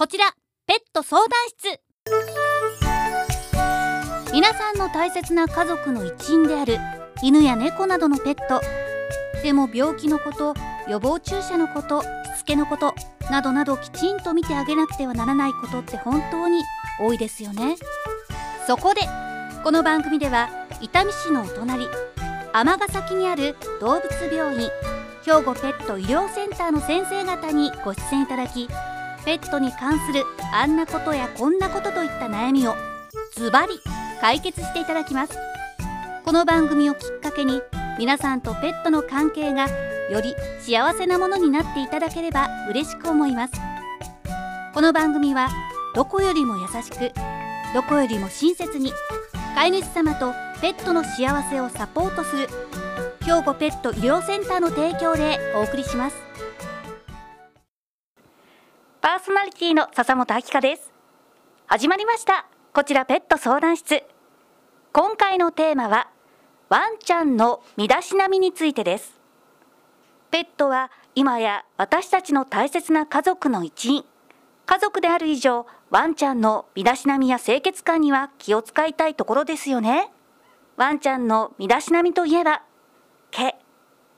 こちらペット相談室。皆さんの大切な家族の一員である犬や猫などのペット。でも病気のこと予防注射のことしつけのことなどなどきちんと見てあげなくてはならないことって本当に多いですよね。そこでこの番組では伊丹市のお隣尼崎にある動物病院兵庫ペット医療センターの先生方にご出演いただきペットに関するあんなことやこんなことといった悩みをズバリ解決していただきます。この番組をきっかけに皆さんとペットの関係がより幸せなものになっていただければ嬉しく思います。この番組はどこよりも優しくどこよりも親切に飼い主様とペットの幸せをサポートする兵庫ペット医療センターの提供でお送りします。ーソナリティの笹本明香です。始まりました。こちらペット相談室。今回のテーマはワンちゃんの身だしなみについてです。ペットは今や私たちの大切な家族の一員。家族である以上ワンちゃんの身だしなみや清潔感には気を使いたいところですよね。ワンちゃんの身だしなみといえば毛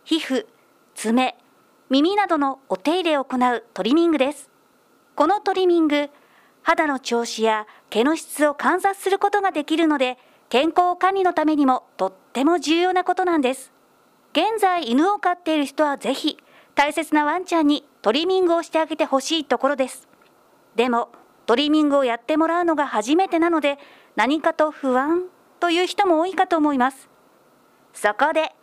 皮膚爪耳などのお手入れを行うトリミングです。このトリミング肌の調子や毛の質を観察することができるので健康管理のためにもとっても重要なことなんです。現在犬を飼っている人はぜひ大切なワンちゃんにトリミングをしてあげてほしいところです。でもトリミングをやってもらうのが初めてなので何かと不安という人も多いかと思います。そこで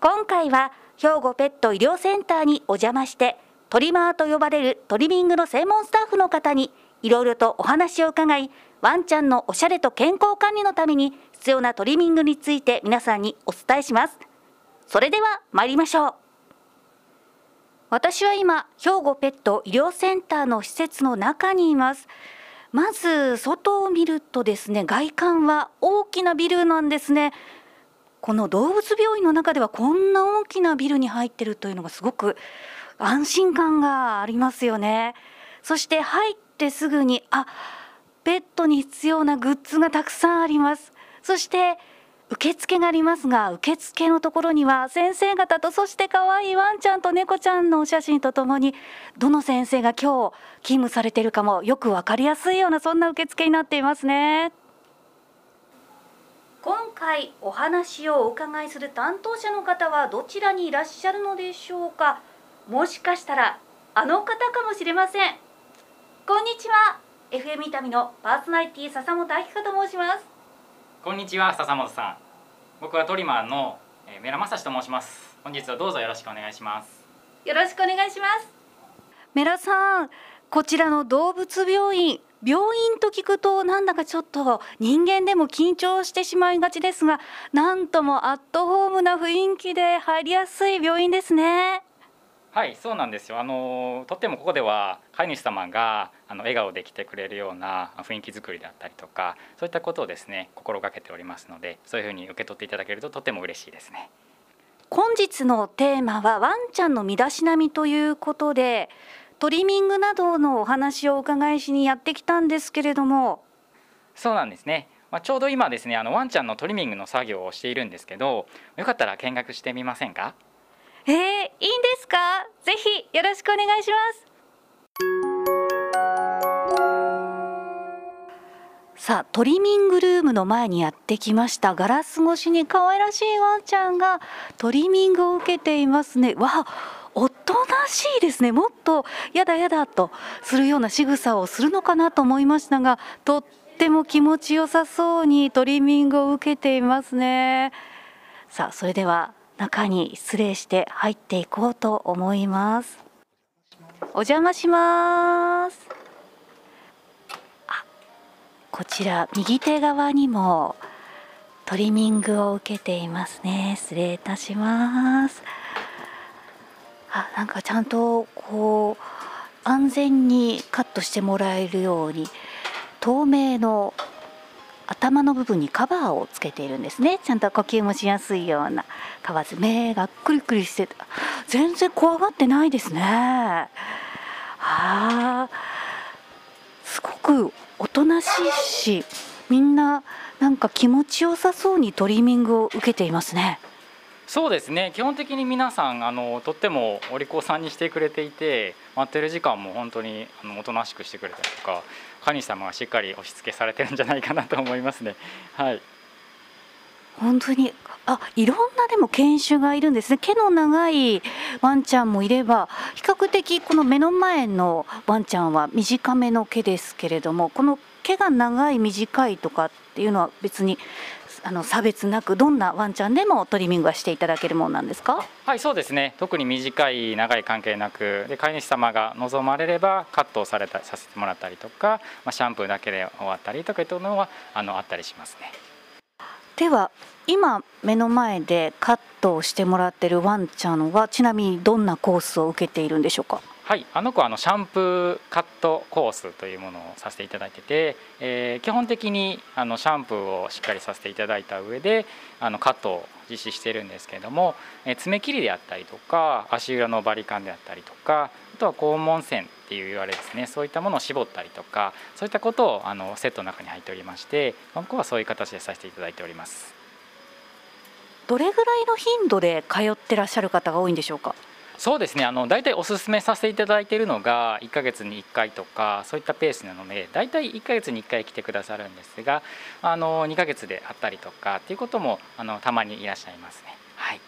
今回は兵庫ペット医療センターにお邪魔してトリマーと呼ばれるトリミングの専門スタッフの方にいろいろとお話を伺いワンちゃんのおしゃれと健康管理のために必要なトリミングについて皆さんにお伝えします。それでは参りましょう。私は今兵庫ペット医療センターの施設の中にいます。まず外を見るとですね外観は大きなビルなんですね。この動物病院の中ではこんな大きなビルに入ってるというのがすごく安心感がありますよね。そして入ってすぐにあペットに必要なグッズがたくさんあります。そして受付がありますが受付のところには先生方とそして可愛いワンちゃんと猫ちゃんのお写真とともにどの先生が今日勤務されているかもよく分かりやすいようなそんな受付になっていますね。今回お話をお伺いする担当者の方はどちらにいらっしゃるのでしょうか。もしかしたらあの方かもしれません。こんにちは。FM 痛みのパーソナリティ笹本明香と申します。こんにちは笹本さん。僕はトリマーのえーメラマサシと申します。本日はどうぞよろしくお願いします。よろしくお願いします。メラさんこちらの動物病院病院と聞くとなんだかちょっと人間でも緊張してしまいがちですがなんともアットホームな雰囲気で入りやすい病院ですねはいそうなんですよ。あのとってもここでは飼い主様があの笑顔で来てくれるような雰囲気作りだったりとかそういったことをですね心がけておりますのでそういうふうに受け取っていただけるととても嬉しいですね。本日のテーマはワンちゃんの身だしなみということでトリミングなどのお話をお伺いしにやってきたんですけれども。そうなんですね。まあ、ちょうど今ですねあのワンちゃんのトリミングの作業をしているんですけどよかったら見学してみませんか？えー、いいんですか？ぜひよろしくお願いします。さあトリミングルームの前にやってきました。ガラス越しに可愛らしいワンちゃんがトリミングを受けていますね。わおとなしいですね。もっとやだやだとするような仕草をするのかなと思いましたがとっても気持ちよさそうにトリミングを受けていますね。さあそれでは中に失礼して入っていこうと思います。お邪魔します。あこちら右手側にもトリミングを受けていますね。失礼いたします。あなんかちゃんとこう安全にカットしてもらえるように透明の頭の部分にカバーをつけているんですね。ちゃんと呼吸もしやすいような。カバーズ目がクリクリして全然怖がってないですね。あすごくおとなしいしみんななんか気持ちよさそうにトリミングを受けていますね。そうですね。基本的に皆さんあのとってもお利口さんにしてくれていて待ってる時間も本当にあのおとなしくしてくれたりとか神様がしっかり押し付けされてるんじゃないかなと思いますね。はい。本当に。あいろんなでも犬種がいるんですね。毛の長いワンちゃんもいれば比較的この目の前のワンちゃんは短めの毛ですけれどもこの毛が長い短いとかっていうのは別にあの差別なくどんなワンちゃんでもトリミングはしていただけるものなんですか？はいそうですね。特に短い長い関係なくで飼い主様が望まれればカットをされたさせてもらったりとか、まあ、シャンプーだけで終わったりとかいうのはあのあったりしますね。では今目の前でカットをしてもらってるワンちゃんはちなみにどんなコースを受けているんでしょうか？はいあの子はあのシャンプーカットコースというものをさせていただいてて、えー、基本的にあのシャンプーをしっかりさせていただいた上であのカットを実施してるんですけれども、えー、爪切りであったりとか足裏のバリカンであったりとかあとは肛門線っていう言われですねそういったものを絞ったりとかそういったことをあのセットの中に入っておりましてこの子はそういう形でさせていただいております。どれぐらいの頻度で通ってらっしゃる方が多いんでしょうか？そうですね。あの大体おすすめさせていただいているのが1ヶ月に1回とかそういったペースなので大体1ヶ月に1回来てくださるんですがあの2ヶ月であったりとかっていうこともあのたまにいらっしゃいますね。はい。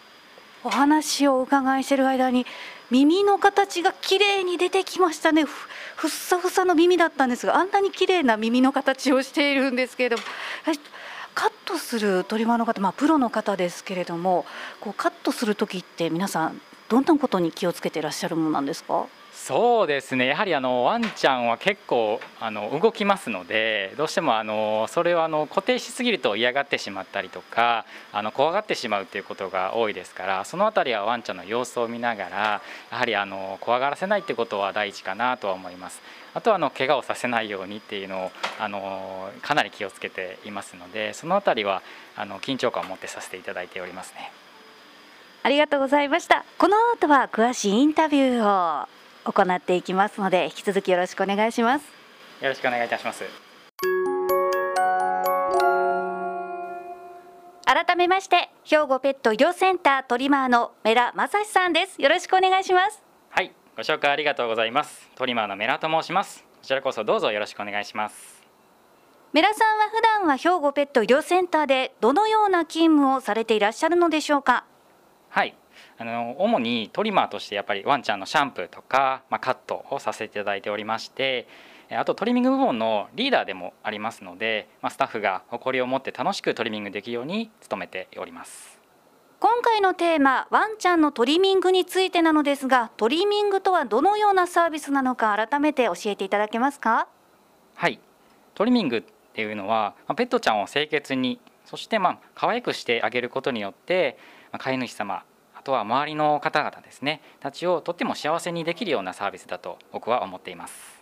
お話をお伺いしている間に耳の形が綺麗に出てきましたね。ふっさふさの耳だったんですがあんなに綺麗な耳の形をしているんですけれどもカットするトリマーの方、まあ、プロの方ですけれどもこうカットする時って皆さんどんなことに気をつけていらっしゃるものなんですか？そうですねやはりあのワンちゃんは結構あの動きますのでどうしてもあのそれをあの固定しすぎると嫌がってしまったりとかあの怖がってしまうということが多いですからその辺りはワンちゃんの様子を見ながらやはりあの怖がらせないってことは第一かなとは思います。あとはあの怪我をさせないようにっていうのをあのかなり気をつけていますのでその辺りはあの緊張感を持ってさせていただいておりますね。ありがとうございました。この後は詳しいインタビューを行っていきますので、引き続きよろしくお願いします。よろしくお願いいたします。改めまして、兵庫ペット医療センタートリマーのメラ正史さんです。よろしくお願いします。はい、ご紹介ありがとうございます。トリマーのメラと申します。こちらこそどうぞよろしくお願いします。メラさんは普段は兵庫ペット医療センターでどのような勤務をされていらっしゃるのでしょうか？はい。あの主にトリマーとしてやっぱりワンちゃんのシャンプーとか、まあ、カットをさせていただいておりましてあとトリミング部門のリーダーでもありますので、まあ、スタッフが誇りを持って楽しくトリミングできるように努めております。今回のテーマワンちゃんのトリミングについてなのですがトリミングとはどのようなサービスなのか改めて教えていただけますか？はい。トリミングっていうのはペットちゃんを清潔にそしてまあ可愛くしてあげることによって飼い主様あとは周りの方々ですねたちをとっても幸せにできるようなサービスだと僕は思っています。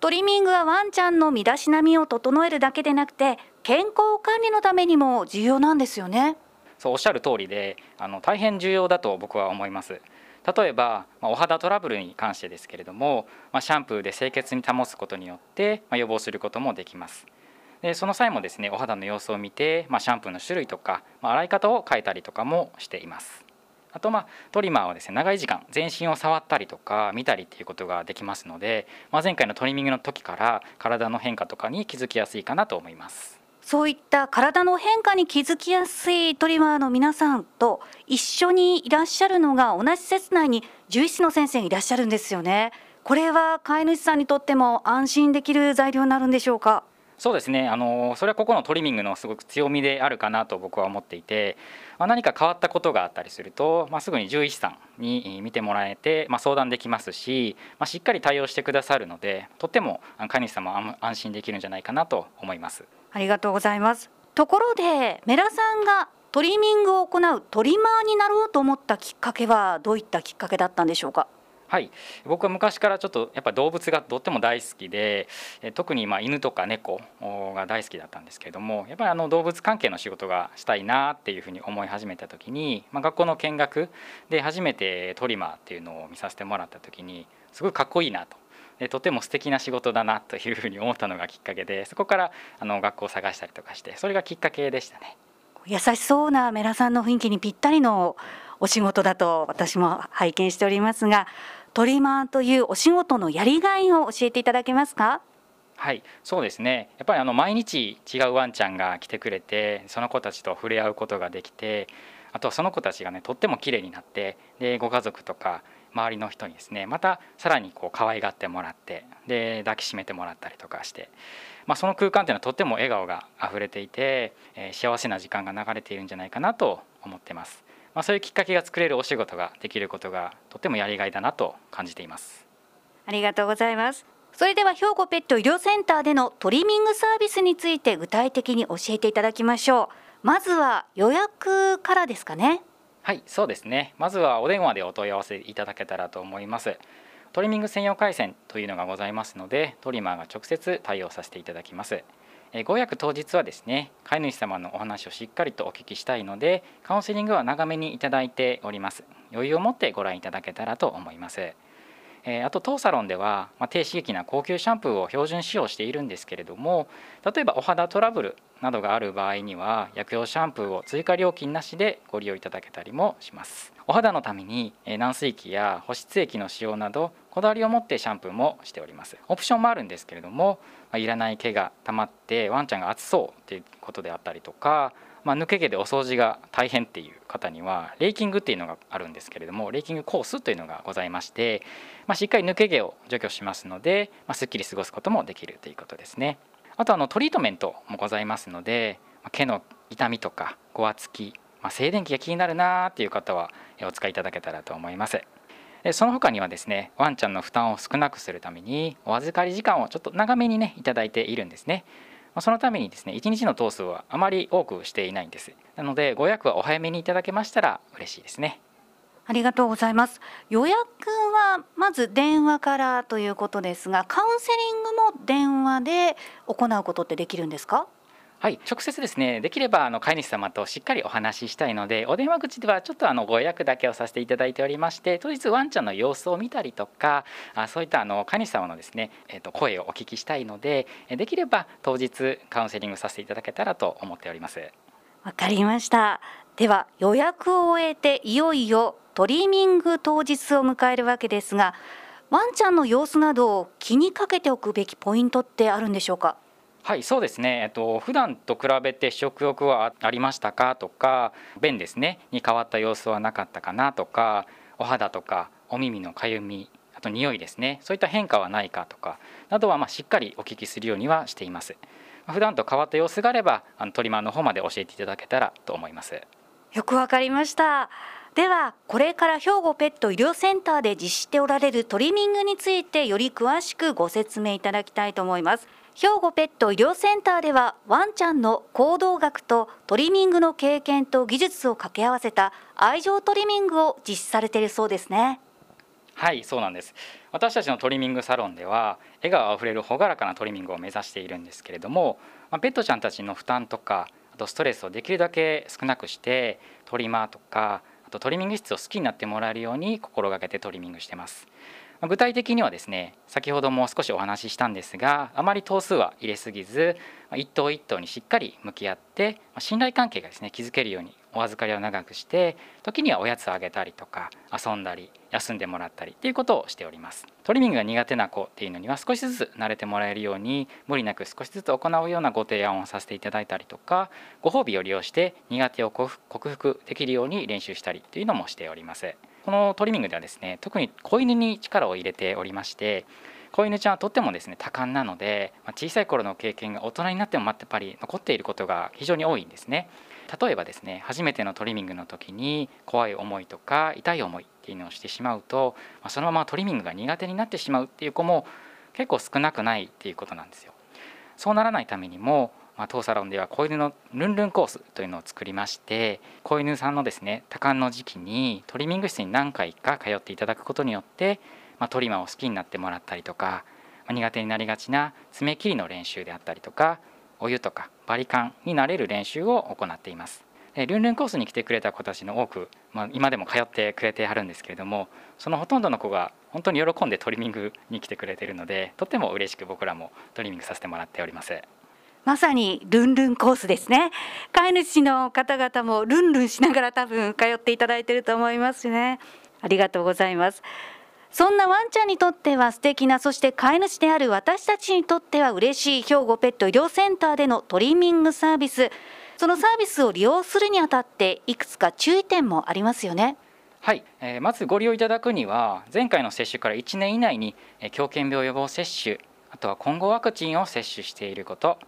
トリミングはワンちゃんの身だしなみを整えるだけでなくて健康管理のためにも重要なんですよね。そうおっしゃる通りであの大変重要だと僕は思います。例えば、まあ、お肌トラブルに関してですけれども、まあ、シャンプーで清潔に保つことによって、まあ、予防することもできますでその際もですねお肌の様子を見て、まあ、シャンプーの種類とか、まあ、洗い方を変えたりとかもしていますあとまあトリマーはですね長い時間全身を触ったりとか見たりっていうことができますので、まあ、前回のトリミングの時から体の変化とかに気づきやすいかなと思います。そういった体の変化に気づきやすいトリマーの皆さんと一緒にいらっしゃるのが同じ施設内に獣医師の先生いらっしゃるんですよね。これは飼い主さんにとっても安心できる材料になるんでしょうか？そうですね。あのそれはここのトリミングのすごく強みであるかなと僕は思っていて、まあ、何か変わったことがあったりすると、まあ、すぐに獣医師さんに見てもらえて、まあ、相談できますし、ま、しっかり対応してくださるのでとても飼い主様安心できるんじゃないかなと思います。ありがとうございます。ところでメラさんがトリミングを行うトリマーになろうと思ったきっかけはどういったきっかけだったんでしょうか？はい。僕は昔からちょっとやっぱ動物がとっても大好きで特にま犬とか猫が大好きだったんですけれどもやっぱりあの動物関係の仕事がしたいなっていうふうに思い始めた時に、まあ、学校の見学で初めてトリマーっていうのを見させてもらった時にすごいかっこいいなと。でとても素敵な仕事だなというふうに思ったのがきっかけでそこからあの学校を探したりとかしてそれがきっかけでしたね。優しそうなメラさんの雰囲気にぴったりのお仕事だと私も拝見しておりますがトリマーというお仕事のやりがいを教えていただけますか？はいそうですねやっぱりあの毎日違うワンちゃんが来てくれてその子たちと触れ合うことができてあとはその子たちがねとっても綺麗になってでご家族とか周りの人にですねまたさらにこう可愛がってもらってで抱きしめてもらったりとかして、まあ、その空間っていうのはとっても笑顔があふれていて、えー、幸せな時間が流れているんじゃないかなと思ってます。まあ、そういうきっかけが作れるお仕事ができることがとってもやりがいだなと感じています。ありがとうございます。それでは兵庫ペット医療センターでのトリミングサービスについて具体的に教えていただきましょう。まずは予約からですかね。はいそうですね。まずはお電話でお問い合わせいただけたらと思います。トリミング専用回線というのがございますのでトリマーが直接対応させていただきますご予約当日はですね飼い主様のお話をしっかりとお聞きしたいのでカウンセリングは長めにいただいております。余裕を持ってご覧いただけたらと思います。えあと当サロンでは、ま低刺激な高級シャンプーを標準使用しているんですけれども例えばお肌トラブルなどがある場合には薬用シャンプーを追加料金なしでご利用いただけたりもします。お肌のために軟水液や保湿液の使用などこだわりを持ってシャンプーもしております。オプションもあるんですけれども、まいらない毛が溜まってワンちゃんが暑そうっていうことであったりとかまあ、抜け毛でお掃除が大変っていう方にはレイキングっていうのがあるんですけれどもレイキングコースというのがございまして、まあ、しっかり抜け毛を除去しますので、まあ、すっきり過ごすこともできるということですね。あとあのトリートメントもございますので毛の痛みとかごわつき、まあ、静電気が気になるなーっていう方はお使いいただけたらと思います。でその他にはですねワンちゃんの負担を少なくするためにお預かり時間をちょっと長めにねいいているんですね。まそのためにですね1日の頭数はあまり多くしていないんです。なのでご予約はお早めにいただけましたら嬉しいですね。ありがとうございます。予約はまず電話からということですがカウンセリングも電話で行うことってできるんですか？はい直接ですねできればあの飼い主様としっかりお話ししたいのでお電話口ではちょっとあのご予約だけをさせていただいておりまして当日ワンちゃんの様子を見たりとかあそういったあの飼い主様のですね、えー、と声をお聞きしたいのでできれば当日カウンセリングさせていただけたらと思っております。わかりました。では予約を終えていよいよトリミング当日を迎えるわけですがワンちゃんの様子などを気にかけておくべきポイントってあるんでしょうか？はいそうですね、えっと普段と比べて食欲はありましたかとか便ですね。に変わった様子はなかったかなとかお肌とかお耳のかゆみあと匂いですね。そういった変化はないかとかなどはましっかりお聞きするようにはしています。普段と変わった様子があればあのトリマーの方まで教えていただけたらと思います。よくわかりました。ではこれから兵庫ペット医療センターで実施しておられるトリミングについてより詳しくご説明いただきたいと思います。兵庫ペット医療センターではワンちゃんの行動学とトリミングの経験と技術を掛け合わせた愛情トリミングを実施されているそうですね。はいそうなんです。私たちのトリミングサロンでは笑顔あふれる朗らかなトリミングを目指しているんですけれども、まペットちゃんたちの負担とかあとストレスをできるだけ少なくしてトリマーとかあとトリミング室を好きになってもらえるように心がけてトリミングしてます。具体的にはですね先ほども少しお話ししたんですがあまり頭数は入れすぎず一頭一頭にしっかり向き合って信頼関係がですね築けるようにお預かりを長くして時にはおやつをあげたりとか遊んだり休んでもらったりっていうことをしております。トリミングが苦手な子っていうのには少しずつ慣れてもらえるように無理なく少しずつ行うようなご提案をさせていただいたりとかご褒美を利用して苦手を克服できるように練習したりというのもしております。このトリミングではですね特に子犬に力を入れておりまして子犬ちゃんはとってもですね多感なので、ま小さい頃の経験が大人になってもやっぱり残っていることが非常に多いんですね。例えばですね初めてのトリミングの時に怖い思いとか痛い思いっていうのをしてしまうと、まそのままトリミングが苦手になってしまうっていう子も結構少なくないっていうことなんですよ。そうならないためにもまあ、当サロンでは子犬のルンルンコースというのを作りまして子犬さんのですね多感の時期にトリミング室に何回か通っていただくことによって、まあ、トリマーを好きになってもらったりとか、まあ、苦手になりがちな爪切りの練習であったりとかお湯とかバリカンになれる練習を行っています。ルンルンコースに来てくれた子たちの多く、まあ、今でも通ってくれてはるんですけれどもそのほとんどの子が本当に喜んでトリミングに来てくれているのでとても嬉しく僕らもトリミングさせてもらっております。まさにルンルンコースですね。飼い主の方々もルンルンしながら多分通っていただいていると思いますね。ありがとうございます。そんなワンちゃんにとっては素敵なそして飼い主である私たちにとっては嬉しい兵庫ペット医療センターでのトリミングサービス。そのサービスを利用するにあたっていくつか注意点もありますよね。はい、えー、まずご利用いただくには前回の接種から1年以内に、え、狂犬病予防接種あとは混合ワクチンを接種していること。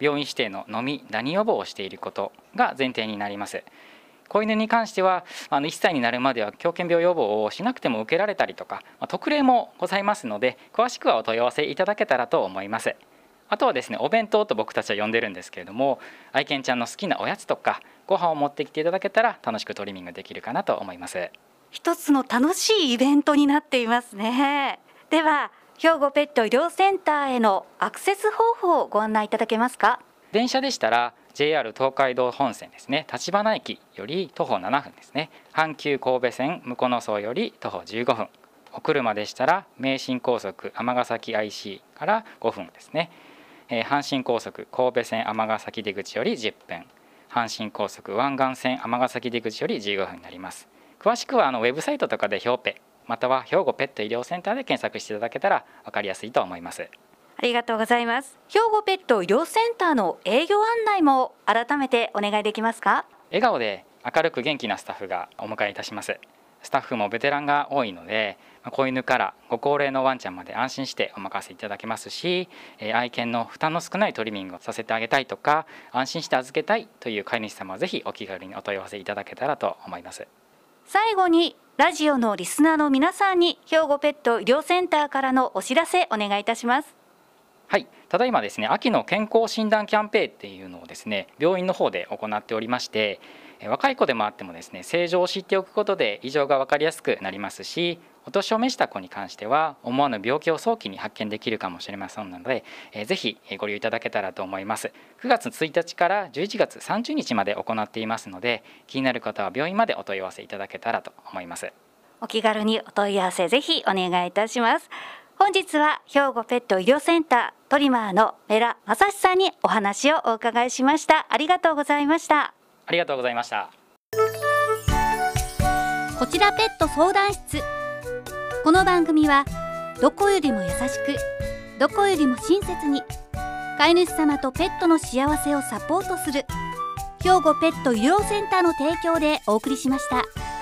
病院指定の飲みダニ予防をしていることが前提になります。子犬に関してはあの1歳になるまでは狂犬病予防をしなくても受けられたりとか、まあ、特例もございますので詳しくはお問い合わせいただけたらと思います。あとはですねお弁当と僕たちは呼んでるんですけれども愛犬ちゃんの好きなおやつとかご飯を持ってきていただけたら楽しくトリミングできるかなと思います。一つの楽しいイベントになっていますね。では兵庫ペット医療センターへのアクセス方法をご案内いただけますか？電車でしたら JR 東海道本線ですね。立花駅より徒歩7分ですね。阪急神戸線向野荘より徒歩15分。お車でしたら名神高速尼崎 IC から5分ですね。えー、阪神高速神戸線尼崎出口より10分。阪神高速湾岸線尼崎出口より15分になります。詳しくはあのウェブサイトとかで兵ペまたは兵庫ペット医療センターで検索していただけたら分かりやすいと思います。ありがとうございます。兵庫ペット医療センターの営業案内も改めてお願いできますか？笑顔で明るく元気なスタッフがお迎えいたします。スタッフもベテランが多いので子犬からご高齢のワンちゃんまで安心してお任せいただけますし愛犬の負担の少ないトリミングをさせてあげたいとか安心して預けたいという飼い主様はぜひお気軽にお問い合わせいただけたらと思います最後にラジオのリスナーの皆さんに兵庫ペット医療センターからのお知らせお願いいたします。はい。ただいまですね秋の健康診断キャンペーンっていうのをですね病院の方で行っておりまして若い子でもあってもですね正常を知っておくことで異常が分かりやすくなりますしお年を召した子に関しては思わぬ病気を早期に発見できるかもしれませんので、えー、ぜひご利用いただけたらと思います。9月1日から11月30日まで行っていますので気になる方は病院までお問い合わせいただけたらと思います。お気軽にお問い合わせぜひお願いいたします。本日は兵庫ペット医療センタートリマーのメラ正史さんにお話をお伺いしました。ありがとうございました。ありがとうございましたこちらペット相談室この番組はどこよりも優しくどこよりも親切に飼い主様とペットの幸せをサポートする兵庫ペット医療センターの提供でお送りしました。